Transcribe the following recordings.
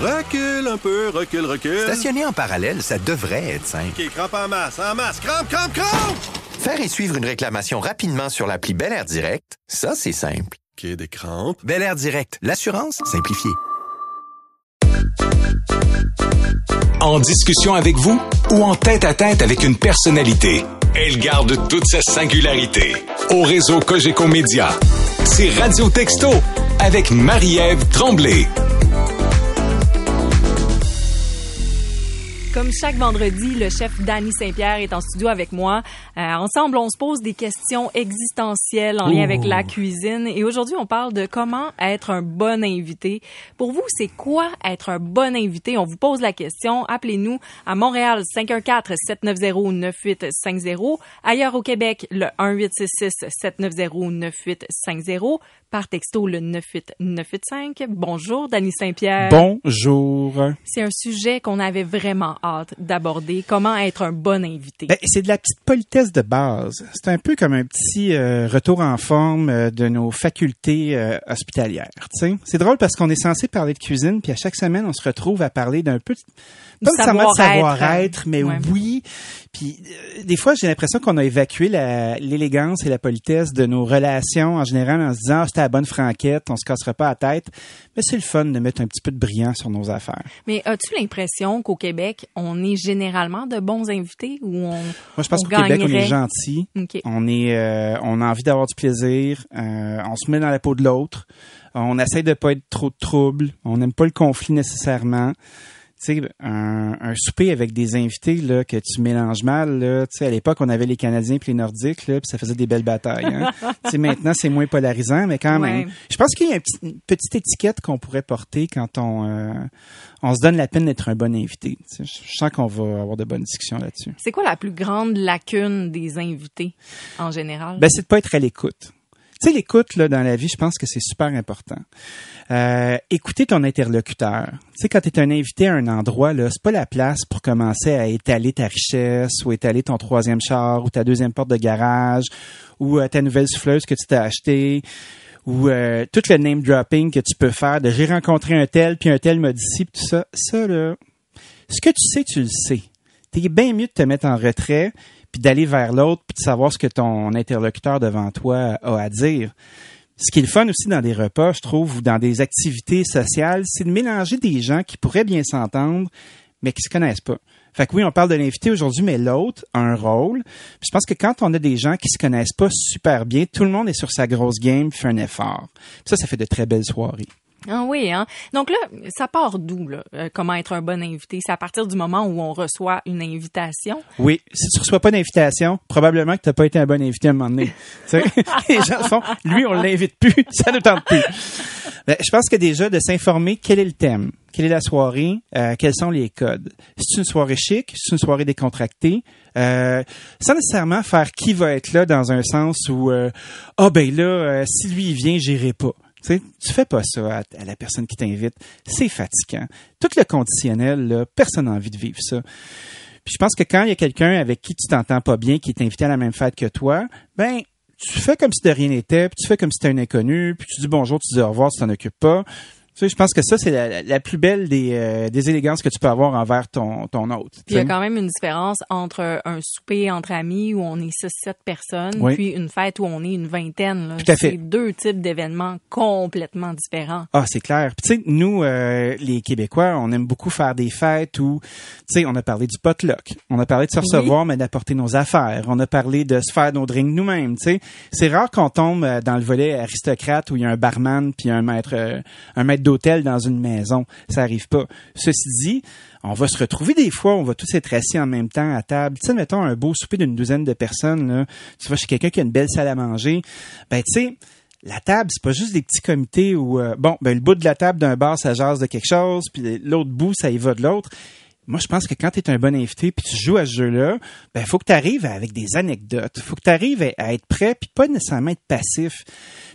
Recule un peu, recule, recule. Stationner en parallèle, ça devrait être simple. OK, crampe en masse, en masse, crampe, crampe, crampe! Faire et suivre une réclamation rapidement sur l'appli Bel Air Direct, ça, c'est simple. OK, des crampes. Bel Air Direct, l'assurance simplifiée. En discussion avec vous ou en tête à tête avec une personnalité, elle garde toute sa singularité. Au réseau Cogeco Média, c'est Radio Texto avec Marie-Ève Tremblay. Comme chaque vendredi, le chef Danny Saint-Pierre est en studio avec moi. Euh, ensemble, on se pose des questions existentielles en lien avec la cuisine. Et aujourd'hui, on parle de comment être un bon invité. Pour vous, c'est quoi être un bon invité? On vous pose la question. Appelez-nous à Montréal 514-790-9850. Ailleurs au Québec, le 1866-790-9850 par texto le 98985. Bonjour, Danny Saint-Pierre. Bonjour. C'est un sujet qu'on avait vraiment hâte d'aborder. Comment être un bon invité? Ben, c'est de la petite politesse de base. C'est un peu comme un petit euh, retour en forme euh, de nos facultés euh, hospitalières. t'sais. C'est drôle parce qu'on est censé parler de cuisine, puis à chaque semaine, on se retrouve à parler d'un peu... Pas de savoir-être. savoir-être, mais Ouais. oui. Puis euh, des fois, j'ai l'impression qu'on a évacué l'élégance et la politesse de nos relations en général en se disant ah, c'était la bonne franquette, on se cassera pas la tête. Mais c'est le fun de mettre un petit peu de brillant sur nos affaires. Mais as-tu l'impression qu'au Québec, on est généralement de bons invités ou on Moi, je pense qu'au Québec, on est gentil. OK. On est, euh, on a envie d'avoir du plaisir. euh, on se met dans la peau de l'autre. On essaie de pas être trop de trouble. On n'aime pas le conflit nécessairement. Sais, un, un souper avec des invités là que tu mélanges mal là. Tu sais, à l'époque, on avait les Canadiens puis les Nordiques là, puis ça faisait des belles batailles. Hein. tu sais, maintenant, c'est moins polarisant, mais quand Ouais. même. Je pense qu'il y a une petite étiquette qu'on pourrait porter quand on, euh, on se donne la peine d'être un bon invité. Je je sens qu'on va avoir de bonnes discussions là-dessus. C'est quoi la plus grande lacune des invités en général? Ben, c'est de pas être à l'écoute. Tu sais, l'écoute, là, dans la vie, je pense que c'est super important. Euh, écouter ton interlocuteur. Tu sais, quand tu es un invité à un endroit, là, c'est pas la place pour commencer à étaler ta richesse ou étaler ton troisième char ou ta deuxième porte de garage ou euh, ta nouvelle souffleuse que tu t'as achetée ou euh, tout le name dropping que tu peux faire de j'ai rencontré un tel puis un tel m'a dit tout ça. Ça, là, ce que tu sais, tu le sais. T'es bien mieux de te mettre en retrait puis d'aller vers l'autre puis de savoir ce que ton interlocuteur devant toi a à dire. Ce qui est le fun aussi dans des repas, je trouve, ou dans des activités sociales, c'est de mélanger des gens qui pourraient bien s'entendre, mais qui se connaissent pas. Fait que oui, on parle de l'invité aujourd'hui, mais l'autre a un rôle. Je pense que quand on a des gens qui se connaissent pas super bien, tout le monde est sur sa grosse game, fait un effort. Ça, ça fait de très belles soirées. Ah oui, hein? Donc là, ça part d'où, là? euh, comment être un bon invité? C'est à partir du moment où on reçoit une invitation? Oui, si tu reçois pas d'invitation, probablement que t'as pas été un bon invité à un moment donné. Tu les gens font, lui, on l'invite plus, ça ne tente plus. Ben, je pense que déjà de s'informer quel est le thème, quelle est la soirée, euh, quels sont les codes? C'est une soirée chic, c'est une soirée décontractée, euh, sans nécessairement faire qui va être là dans un sens où euh, ah ben là, si lui il vient, j'irai pas. Tu tu fais pas ça à, la personne qui t'invite. C'est fatigant. Tout le conditionnel, personne n'a envie de vivre ça. Puis je pense que quand il y a quelqu'un avec qui tu t'entends pas bien, qui est invité à la même fête que toi, ben tu fais comme si de rien n'était, puis tu fais comme si t'étais un inconnu, puis tu dis bonjour, tu dis au revoir, tu t'en occupes pas. Tu sais, je pense que ça, c'est la, la plus belle des, euh, des élégances que tu peux avoir envers ton, ton hôte. Puis il y a quand même une différence entre un souper entre amis où on est 6-7 personnes, Oui. puis une fête où on est une vingtaine. là. Tout à fait. C'est deux types d'événements complètement différents. Ah, c'est clair. Puis tu sais, nous, euh, les Québécois, on aime beaucoup faire des fêtes où, tu sais, on a parlé du potluck, on a parlé de se recevoir, mais d'apporter nos affaires, on a parlé de se faire nos drinks nous-mêmes, tu sais. C'est rare qu'on tombe euh, dans le volet aristocrate où il y a un barman puis un maître, euh, un maître d'hôtel dans une maison. Ça arrive pas. Ceci dit, on va se retrouver des fois, on va tous être assis en même temps à table. Tu sais, mettons un beau souper d'une douzaine de personnes. Tu vas chez quelqu'un qui a une belle salle à manger. Ben, tu sais, la table, c'est pas juste des petits comités où, euh, bon, ben, le bout de la table d'un bar, ça jase de quelque chose, puis l'autre bout, ça y va de l'autre. Moi, je pense que quand tu es un bon invité puis tu joues à ce jeu-là, ben faut que tu arrives avec des anecdotes, faut que tu arrives à être prêt puis pas nécessairement être passif.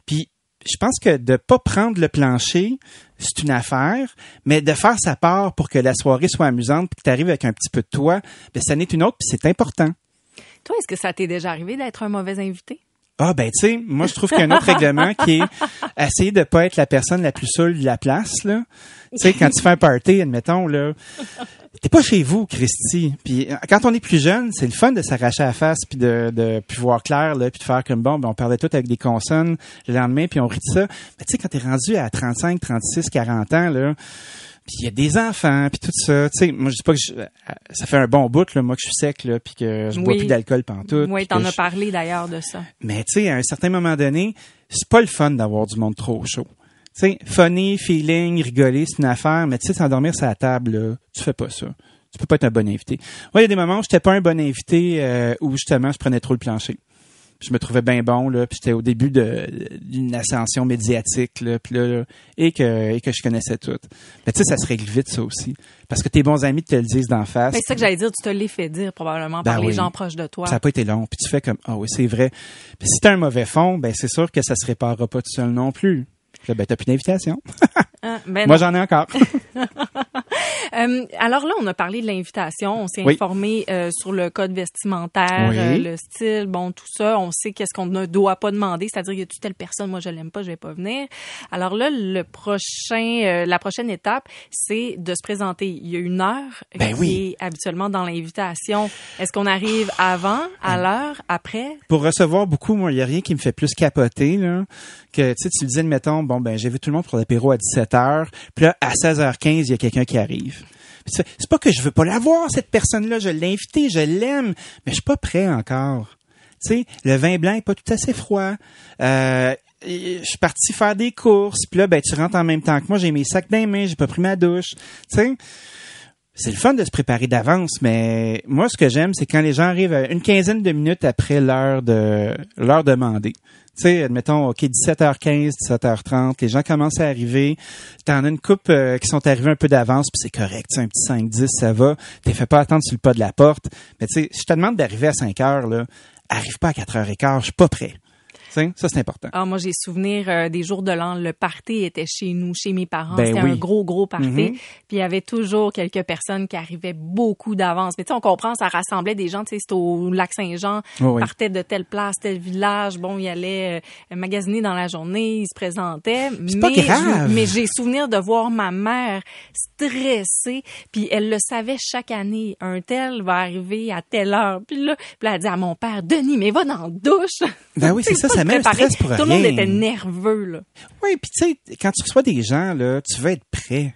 Puis je pense que de pas prendre le plancher, c'est une affaire, mais de faire sa part pour que la soirée soit amusante puis que tu arrives avec un petit peu de toi, ben ça n'est une autre puis c'est important. Toi, est-ce que ça t'est déjà arrivé d'être un mauvais invité? Ah ben tu sais, moi je trouve qu'un autre règlement qui est essayer de pas être la personne la plus seule de la place là. Tu sais quand tu fais un party, admettons là, t'es pas chez vous, Christy. Puis euh, quand on est plus jeune, c'est le fun de s'arracher à la face puis de puis voir clair là, puis de faire comme bon, ben on parlait tout avec des consonnes le lendemain puis on rit de ça. Mais tu sais quand t'es rendu à 35, 36, 40 ans là, puis il y a des enfants, puis tout ça. Tu sais, moi je dis pas que je- euh, ça fait un bon bout là, moi que je suis sec là, puis que je bois plus d'alcool pantoute. Oui, t'en as je- parlé d'ailleurs de ça. mais tu sais, à un certain moment donné, c'est pas le fun d'avoir du monde trop chaud. Tu sais, funny, feeling, rigoler, c'est une affaire, mais tu sais, s'endormir sur la table, là, tu fais pas ça. Tu peux pas être un bon invité. Moi, il y a des moments où j'étais pas un bon invité, euh, où justement, je prenais trop le plancher. Je me trouvais bien bon, là, puis j'étais au début d'une ascension médiatique, là, puis là, là, et que, et que je connaissais tout. Mais tu sais, ça se règle vite, ça aussi. Parce que tes bons amis te le disent d'en face. C'est ça que j'allais dire, tu te l'es fait dire probablement Ben par les oui. gens proches de toi. Ça n'a pas été long. Puis tu fais comme, ah oui, c'est vrai. Puis si t'as un mauvais fond, ben c'est sûr que ça se réparera pas tout seul non plus. Là, ben t'as plus d'invitation. Hein? Ben Moi, j'en ai encore. Euh, alors là, on a parlé de l'invitation. On s'est Oui. informé euh, sur le code vestimentaire, Oui. euh, le style, bon, tout ça. On sait qu'est-ce qu'on ne doit pas demander, c'est-à-dire que tu telle personne, moi je l'aime pas, je vais pas venir. Alors là, le prochain, la prochaine étape, c'est de se présenter. Il y a une heure Ben qui oui. est habituellement dans l'invitation. Est-ce qu'on arrive avant, à l'heure, après? Pour recevoir beaucoup, moi, il y a rien qui me fait plus capoter, là, que, tu sais, tu disais, mettons, bon, ben, j'ai vu tout le monde pour l'apéro à 17h, puis là, à 16h15, il y a quelqu'un qui arrive. C'est pas que je veux pas la voir, cette personne-là, je l'ai invitée, je l'aime, mais je suis pas prêt encore. Tu sais, le vin blanc est pas tout assez froid. Euh, je suis parti faire des courses, puis là, ben, tu rentres en même temps que moi, j'ai mes sacs dans les j'ai pas pris ma douche. Tu sais, c'est le fun de se préparer d'avance, mais moi, ce que j'aime, c'est quand les gens arrivent à une quinzaine de minutes après l'heure de l'heure demandée. Tu sais, admettons, OK, 17h15, 17h30, les gens commencent à arriver. T'en as une coupe euh, qui sont arrivés un peu d'avance, puis c'est correct. Un petit 5-10, ça va. T'es fait pas attendre sur le pas de la porte. Mais tu sais, je te demande d'arriver à 5 heures, là, arrive pas à 4h15, je suis pas prêt. Ça, c'est important. Ah, moi, j'ai souvenir euh, des jours de l'an. Le party était chez nous, chez mes parents. Ben C'était oui. un gros, gros party. Mhm. Puis il y avait toujours quelques personnes qui arrivaient beaucoup d'avance. Mais tu sais, on comprend, ça rassemblait des gens. Tu sais, c'était au lac Saint-Jean, Oui, partaient de telle place, tel village. Bon, il allait euh, magasiner dans la journée, ils se présentaient. Pas Mais grave. je- mais j'ai souvenir de voir ma mère stressée. Puis elle le savait chaque année. Un tel va arriver à telle heure. Puis là, puis là, elle dit à mon père, Denis, mais va dans la douche. Ben oui, c'est ça, pas ça met Tout le monde était nerveux, là. Oui, puis tu sais, quand tu reçois des gens, là, tu veux être prêt.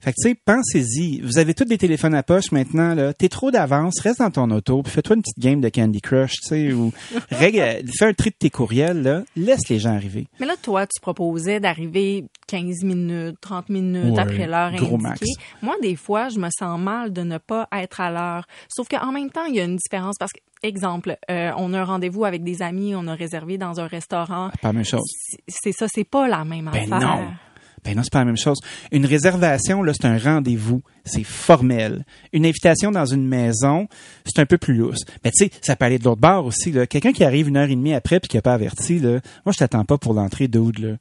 Fait que tu sais, pensez-y. Vous avez tous des téléphones à poche maintenant, là. T'es trop d'avance, reste dans ton auto, puis fais-toi une petite game de Candy Crush, tu sais, ou règle, fais un tri de tes courriels, là. Laisse les gens arriver. Mais là, toi, tu proposais d'arriver 15 minutes, 30 minutes Ouais, après l'heure gros indiquée. max. Moi, des fois, je me sens mal de ne pas être à l'heure. Sauf qu'en même temps, il y a une différence parce que, exemple, euh, on a un rendez-vous avec des amis, on a réservé dans un restaurant. Pas la même chose. C'est- C'est ça, c'est pas la même Ben affaire. non. Ben non, c'est pas la même chose. Une réservation, là, c'est un rendez-vous. C'est formel. Une invitation dans une maison, c'est un peu plus lousse. Mais tu sais, ça peut aller de l'autre bord aussi, là. Quelqu'un qui arrive une heure et demie après puis qui a pas averti, là. Moi, je t'attends pas pour l'entrée d'Oud, là.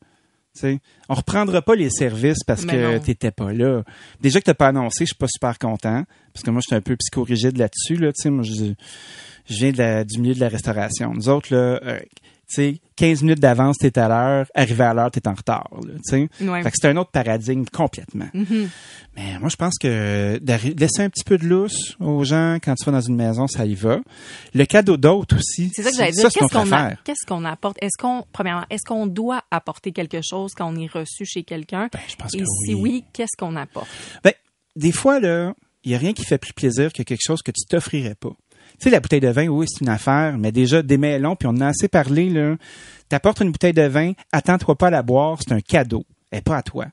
Tu sais, on reprendra pas les services parce Mais que t'étais pas là. Déjà que t'as pas annoncé, je suis pas super content parce que moi, je suis un peu psychorigide là-dessus, là. Tu sais, moi, je, je viens de la- du milieu de la restauration. Nous autres, là, euh, sais, 15 minutes d'avance, t'es à l'heure, arrivé à l'heure, t'es en retard, là. Ouais. Fait que c'est un autre paradigme complètement. Mhm. Mais moi, je pense que laisser un petit peu de lousse aux gens quand tu vas dans une maison, ça y va. Le cadeau d'hôte aussi. C'est ça que j'allais dire. Qu'est-ce qu'on apporte? Est-ce qu'on, premièrement, est-ce qu'on doit apporter quelque chose quand on est reçu chez quelqu'un? Ben, je pense Et que si oui. oui, qu'est-ce qu'on apporte? Ben, des fois, là, il n'y a rien qui fait plus plaisir que quelque chose que tu t'offrirais pas. Sais, la bouteille de vin, oui, c'est une affaire, mais déjà, démêlons, puis on en a assez parlé, là. T'apportes une bouteille de vin, attends-toi pas à la boire, c'est un cadeau. Est pas à toi.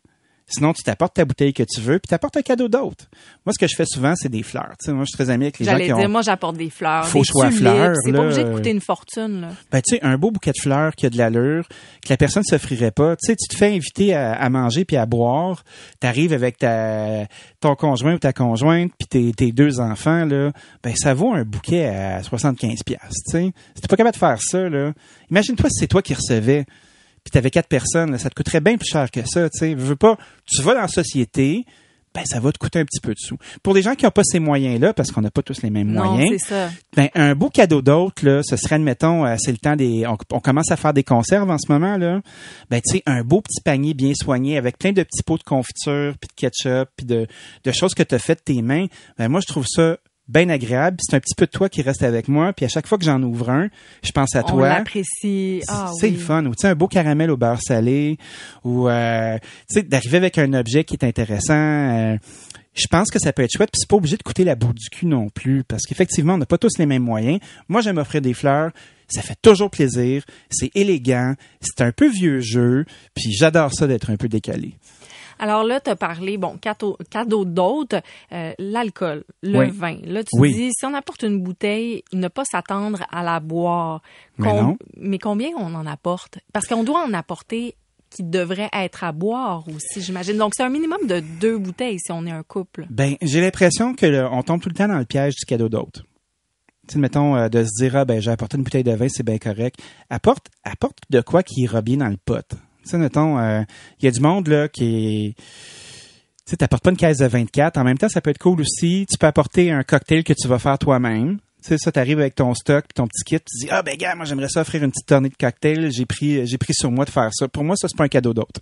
Sinon, tu t'apportes ta bouteille que tu veux, puis t'apportes un cadeau d'autre. Moi, ce que je fais souvent, c'est des fleurs. Moi, je suis très ami avec les gens J'allais qui dire, ont... moi, j'apporte des fleurs. Faux des choix tulipes. fleurs, C'est pas obligé de coûter une fortune, là. Ben, tu sais, un beau bouquet de fleurs qui a de l'allure, que la personne s'offrirait pas. Tu sais, tu te fais inviter à, à manger puis à boire. T'arrives avec ta, ton conjoint ou ta conjointe puis tes, tes deux enfants, là. Ben, ça vaut un bouquet à 75 piastres, tu sais. Si t'es pas capable de faire ça, là. Imagine-toi si c'est toi qui recevais puis t'avais quatre personnes, là, ça te coûterait bien plus cher que ça, tu sais. Veux pas, tu vas dans la société, ben ça va te coûter un petit peu de sous. Pour les gens qui n'ont pas ces moyens-là, parce qu'on n'a pas tous les mêmes Non, moyens, ça. ben, un beau cadeau d'autre, là, ce serait, admettons, euh, c'est le temps des. On, on commence à faire des conserves en ce moment, là. Ben, tu sais, un beau petit panier bien soigné avec plein de petits pots de confiture, puis de ketchup, puis de, de choses que tu as faites de tes mains. Ben, moi, je trouve ça bien agréable. Puis C'est un petit peu de toi qui reste avec moi. Puis à chaque fois que j'en ouvre un, je pense à On toi. l'apprécie. Ah, c'est oui. le fun. Ou tu sais, un beau caramel au beurre salé. Ou euh, tu sais, d'arriver avec un objet qui est intéressant. euh, je pense que ça peut être chouette, puis c'est pas obligé de coûter la boue du cul non plus, parce qu'effectivement, on n'a pas tous les mêmes moyens. Moi, j'aime offrir des fleurs, ça fait toujours plaisir, c'est élégant, c'est un peu vieux jeu, puis j'adore ça d'être un peu décalé. Alors là, tu as parlé, bon, cadeau, cadeau d'autres, euh, l'alcool, le Oui. vin. Là, tu Oui. dis, si on apporte une bouteille, ne pas s'attendre à la boire. Mais non. mais combien on en apporte? Parce qu'on doit en apporter qui devrait être à boire aussi, j'imagine. Donc, c'est un minimum de deux bouteilles si on est un couple. Ben, j'ai l'impression que le- on tombe tout le temps dans le piège du cadeau d'autre. Tu sais, mettons, euh, de se dire, ah, ben, j'ai apporté une bouteille de vin, c'est bien correct. Apporte, apporte de quoi qui ira bien dans le pot. Euh, il y a du monde, là, qui est, tu sais, t'apportes pas une caisse de 24. En même temps, ça peut être cool aussi. Tu peux apporter un cocktail que tu vas faire toi-même. Tu sais, ça, avec ton stock, ton petit kit, tu dis, ah, ben, gars, moi, j'aimerais ça offrir une petite tournée de cocktail. J'ai pris, j'ai pris sur moi de faire ça. Pour moi, ça, c'est pas un cadeau d'autre.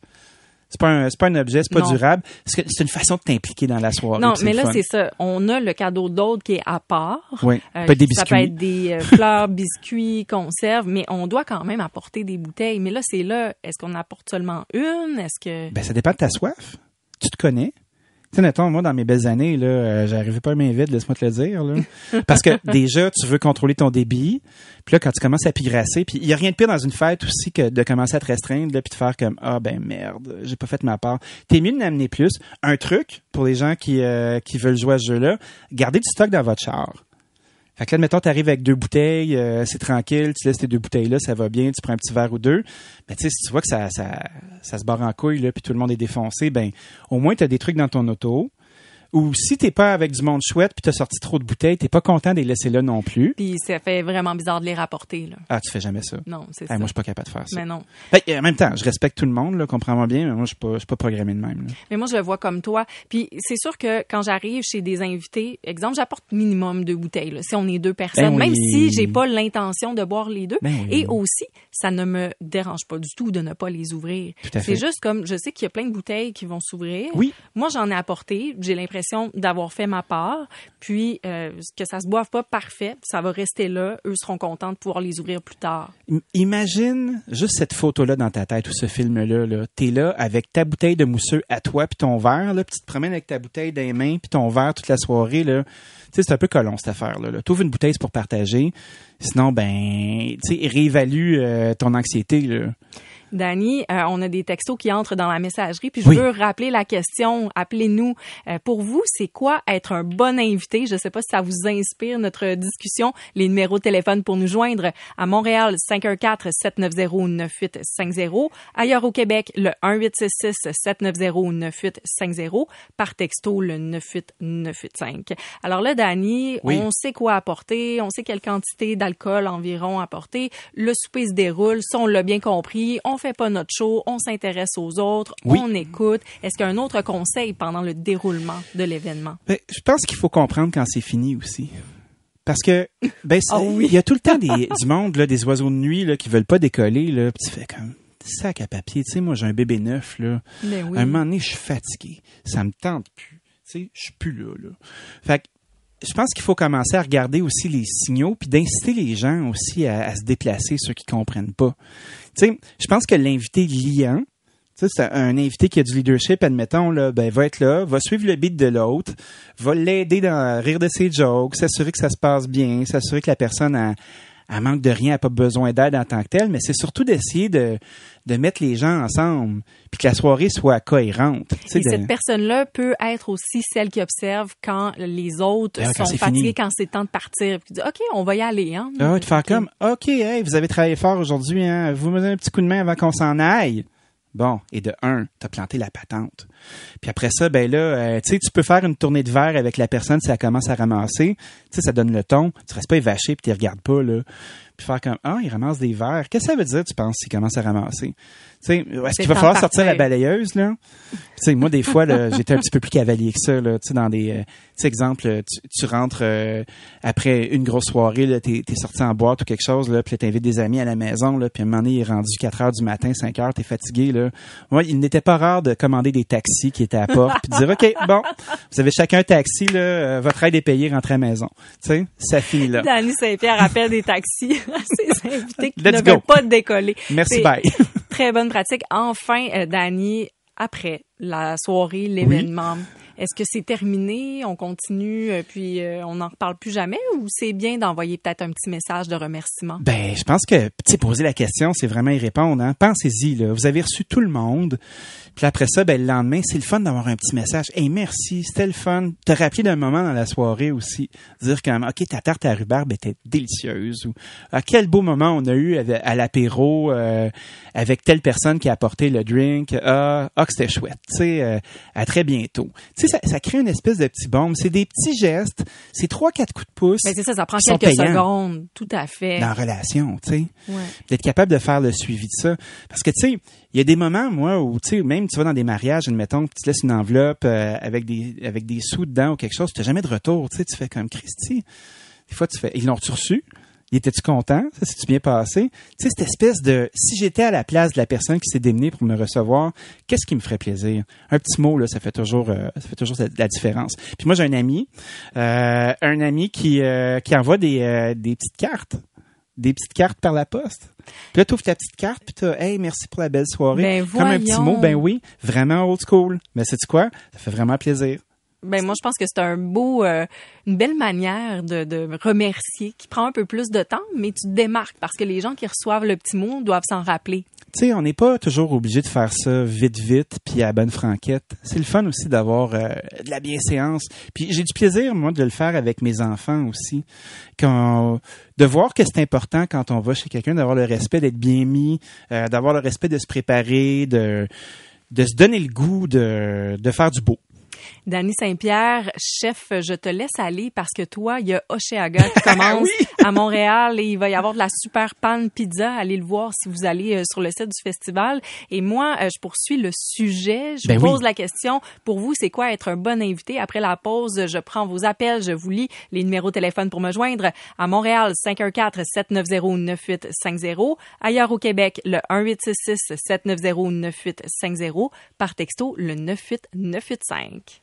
C'est pas un, c'est pas un objet, c'est pas Non. durable. C'est une façon de t'impliquer dans la soirée. Non, mais là, c'est ça. On a le cadeau d'autre qui est à part. Oui. Euh, peut Ça peut être des euh, fleurs, biscuits, conserves, mais on doit quand même apporter des bouteilles. Mais là, c'est là, est-ce qu'on apporte seulement une? Est-ce que... Ben, ça dépend de ta soif. Tu te connais. Tu sais, mettons, moi, dans mes belles années, là, euh, j'arrivais pas à main vide, laisse-moi te le dire, là. Parce que déjà, tu veux contrôler ton débit. Puis là, quand tu commences à pigrasser, puis il y a rien de pire dans une fête aussi que de commencer à te restreindre, là, puis de faire comme, ah, ben, merde, j'ai pas fait ma part. T'es mieux de n'amener plus. Un truc, pour les gens qui, euh, qui veulent jouer à ce jeu-là, gardez du stock dans votre char. Fait que là, t'arrives avec deux bouteilles, euh, c'est tranquille, tu laisses tes deux bouteilles-là, ça va bien, tu prends un petit verre ou deux. Mais tu sais, si tu vois que ça, ça, ça se barre en couille, là, puis tout le monde est défoncé, ben, au moins, t'as des trucs dans ton auto. Ou si t'es pas avec du monde chouette, puis t'as sorti trop de bouteilles, t'es pas content de les laisser là non plus. Puis ça fait vraiment bizarre de les rapporter, là. Ah, tu fais jamais ça? Non, c'est ça. moi, je suis pas capable de faire ça. Mais non. En même temps, je respecte tout le monde, là, comprends-moi bien, mais moi, je suis pas, pas programmé de même. là. Mais moi, je le vois comme toi. Puis c'est sûr que quand j'arrive chez des invités, exemple, j'apporte minimum deux bouteilles, là, si on est deux personnes, Ben oui. même si j'ai pas l'intention de boire les deux. Ben oui. Et aussi, ça ne me dérange pas du tout de ne pas les ouvrir. Tout à fait. C'est juste comme, je sais qu'il y a plein de bouteilles qui vont s'ouvrir. Oui. Moi, j'en ai apporté. J'ai l'impression d'avoir fait ma part. Puis, euh, que ça se boive pas parfait, ça va rester là. Eux seront contents de pouvoir les ouvrir plus tard. Imagine juste cette photo-là dans ta tête ou ce film-là. Là. T'es là avec ta bouteille de mousseux à toi puis ton verre. Là, puis tu te promènes avec ta bouteille dans les mains puis ton verre toute la soirée. Là. Tu c'est un peu colon cette affaire-là. Là. Une bouteille pour partager. Sinon, ben, tu réévalue euh, ton anxiété. Là. Dani, euh, on a des textos qui entrent dans la messagerie, puis je Oui. veux rappeler la question. Appelez-nous. Euh, pour vous, c'est quoi être un bon invité? Je ne sais pas si ça vous inspire notre discussion. Les numéros de téléphone pour nous joindre à Montréal 514-790-9850. Ailleurs au Québec, le 1866-790-9850. Par texto, le 98985. Alors là, Dani, Oui. on sait quoi apporter, on sait quelle quantité d'alcool environ apporter. Le souper se déroule, ça on l'a bien compris. On fait pas notre show, on s'intéresse aux autres, Oui. on écoute. Est-ce qu'il y a un autre conseil pendant le déroulement de l'événement? Ben, je pense qu'il faut comprendre quand c'est fini aussi. Parce que ben Ah oui. il y a tout le temps des, du monde là, des oiseaux de nuit là qui veulent pas décoller là, tu fais comme sac à papier, tu sais moi j'ai un bébé neuf là. Ben oui. Un moment donné, je suis fatigué. Ça me tente plus. Tu sais, je suis plus là, là. Fait je pense qu'il faut commencer à regarder aussi les signaux puis d'inciter les gens aussi à, se déplacer, ceux qui comprennent pas. Tu sais, je pense que l'invité liant, c'est un invité qui a du leadership, admettons, là, ben, va être là, va suivre le beat de l'autre, va l'aider dans à rire de ses jokes, s'assurer que ça se passe bien, s'assurer que la personne a, elle manque de rien, elle n'a pas besoin d'aide en tant que telle, mais c'est surtout d'essayer de, de mettre les gens ensemble, puis que la soirée soit cohérente. Et de- cette personne-là peut être aussi celle qui observe quand les autres Ah, quand sont fatigués, fini. quand c'est temps de partir. Puis dit, OK, on va y aller. Hein? Ah de faire comme, OK, hey, vous avez travaillé fort aujourd'hui, hein, vous me donnez un petit coup de main avant qu'on s'en aille. Bon, et de un, t'as planté la patente. Puis après ça, ben là, euh, tu sais, tu peux faire une tournée de verre avec la personne si elle commence à ramasser. Tu sais, ça donne le ton. Tu restes pas évaché puis tu regardes pas, là. Puis faire comme, ah, il ramasse des verres. Qu'est-ce que ça veut dire, tu penses, s'il commence à ramasser? Tu sais, est-ce qu'il va falloir sortir la balayeuse, là? Tu sais, moi, des fois, là, j'étais un petit peu plus cavalier que ça, là. Tu sais, dans des, euh, tu sais, exemple, euh, tu, tu rentres euh, après une grosse soirée, là, t'es, t'es sorti en boîte ou quelque chose, là, puis t'invites des amis à la maison, là, puis à un moment donné, il est rendu 4 heures du matin, 5 heures, t'es fatigué, là. Moi, il n'était pas rare de commander des taxis qui étaient à la porte, puis dire, OK, bon, vous avez chacun un taxi, là, euh, votre aide est payée, rentrez à la maison. Tu sais, ça finit là. Danny Saint-Pierre appelle des taxis à ses invités qui Let's ne go. veulent pas décoller. Merci, bye. Très bonne pratique. Enfin, euh, Danny, après la soirée, l'événement, est-ce que c'est terminé? On continue, euh, puis euh, on n'en reparle plus jamais? Ou c'est bien d'envoyer peut-être un petit message de remerciement? Ben, je pense que, tu poser la question, c'est vraiment y répondre. Hein? Pensez-y. Vous avez reçu tout le monde. Puis après ça, ben, le lendemain, c'est le fun d'avoir un petit message. Hey, merci, c'était le fun. Te rappeler d'un moment dans la soirée aussi. Dire même, OK, ta tarte à rhubarbe était délicieuse. Ou, ah, quel beau moment on a eu à l'apéro euh, avec telle personne qui a apporté le drink. Ah, ah que c'était chouette. Tu sais, à très bientôt. Ça, ça crée une espèce de petit bombe. C'est des petits gestes. C'est trois, quatre coups de pouce. Ben, c'est ça, ça prend quelques secondes. Tout à fait. dans la relation, tu sais Ouais. d'être capable de faire le suivi de ça. Parce que, tu sais, il y a des moments, moi, où, tu sais, même tu vas dans des mariages, admettons, tu te laisses une enveloppe euh, avec des avec des sous dedans ou quelque chose, tu n'as jamais de retour, tu sais, tu fais comme Christy. Des fois, tu fais, ils l'ont-tu reçu? Il était-tu content? Ça s'est-tu bien passé? Tu sais, cette espèce de, si j'étais à la place de la personne qui s'est démenée pour me recevoir, qu'est-ce qui me ferait plaisir? Un petit mot, là, ça fait toujours, euh, ça fait toujours la, différence. Puis moi, j'ai un ami, euh, un ami qui, euh, qui envoie des, des petites cartes des petites cartes par la poste. Puis là, tu ouvres ta petite carte, puis tu Hey, merci pour la belle soirée. Ben, Comme un petit mot, ben oui, vraiment old school. Mais c'est quoi? Ça fait vraiment plaisir. Ben moi je pense que c'est un beau, euh, une belle manière de, remercier qui prend un peu plus de temps, mais tu te démarques parce que les gens qui reçoivent le petit mot doivent s'en rappeler. Tu sais, on n'est pas toujours obligé de faire ça vite, vite, puis à bonne franquette. C'est le fun aussi d'avoir euh, de la bienséance. Puis j'ai du plaisir, moi, de le faire avec mes enfants aussi. Quand, de voir que c'est important quand on va chez quelqu'un, d'avoir le respect d'être bien mis, euh, d'avoir le respect de se préparer, de, de se donner le goût de, de faire du beau. Danny Saint-Pierre, chef, je te laisse aller parce que toi, il y a Oceaga qui commence à Montréal et il va y avoir de la super pan pizza. Allez le voir si vous allez euh, sur le site du festival. Et moi, euh, je poursuis le sujet. Je Ben oui. pose la question. Pour vous, c'est quoi être un bon invité? Après la pause, je prends vos appels. Je vous lis les numéros de téléphone pour me joindre. À Montréal, 514-790-9850. Ailleurs au Québec, le 1866-790-9850. Par texto, le 98985.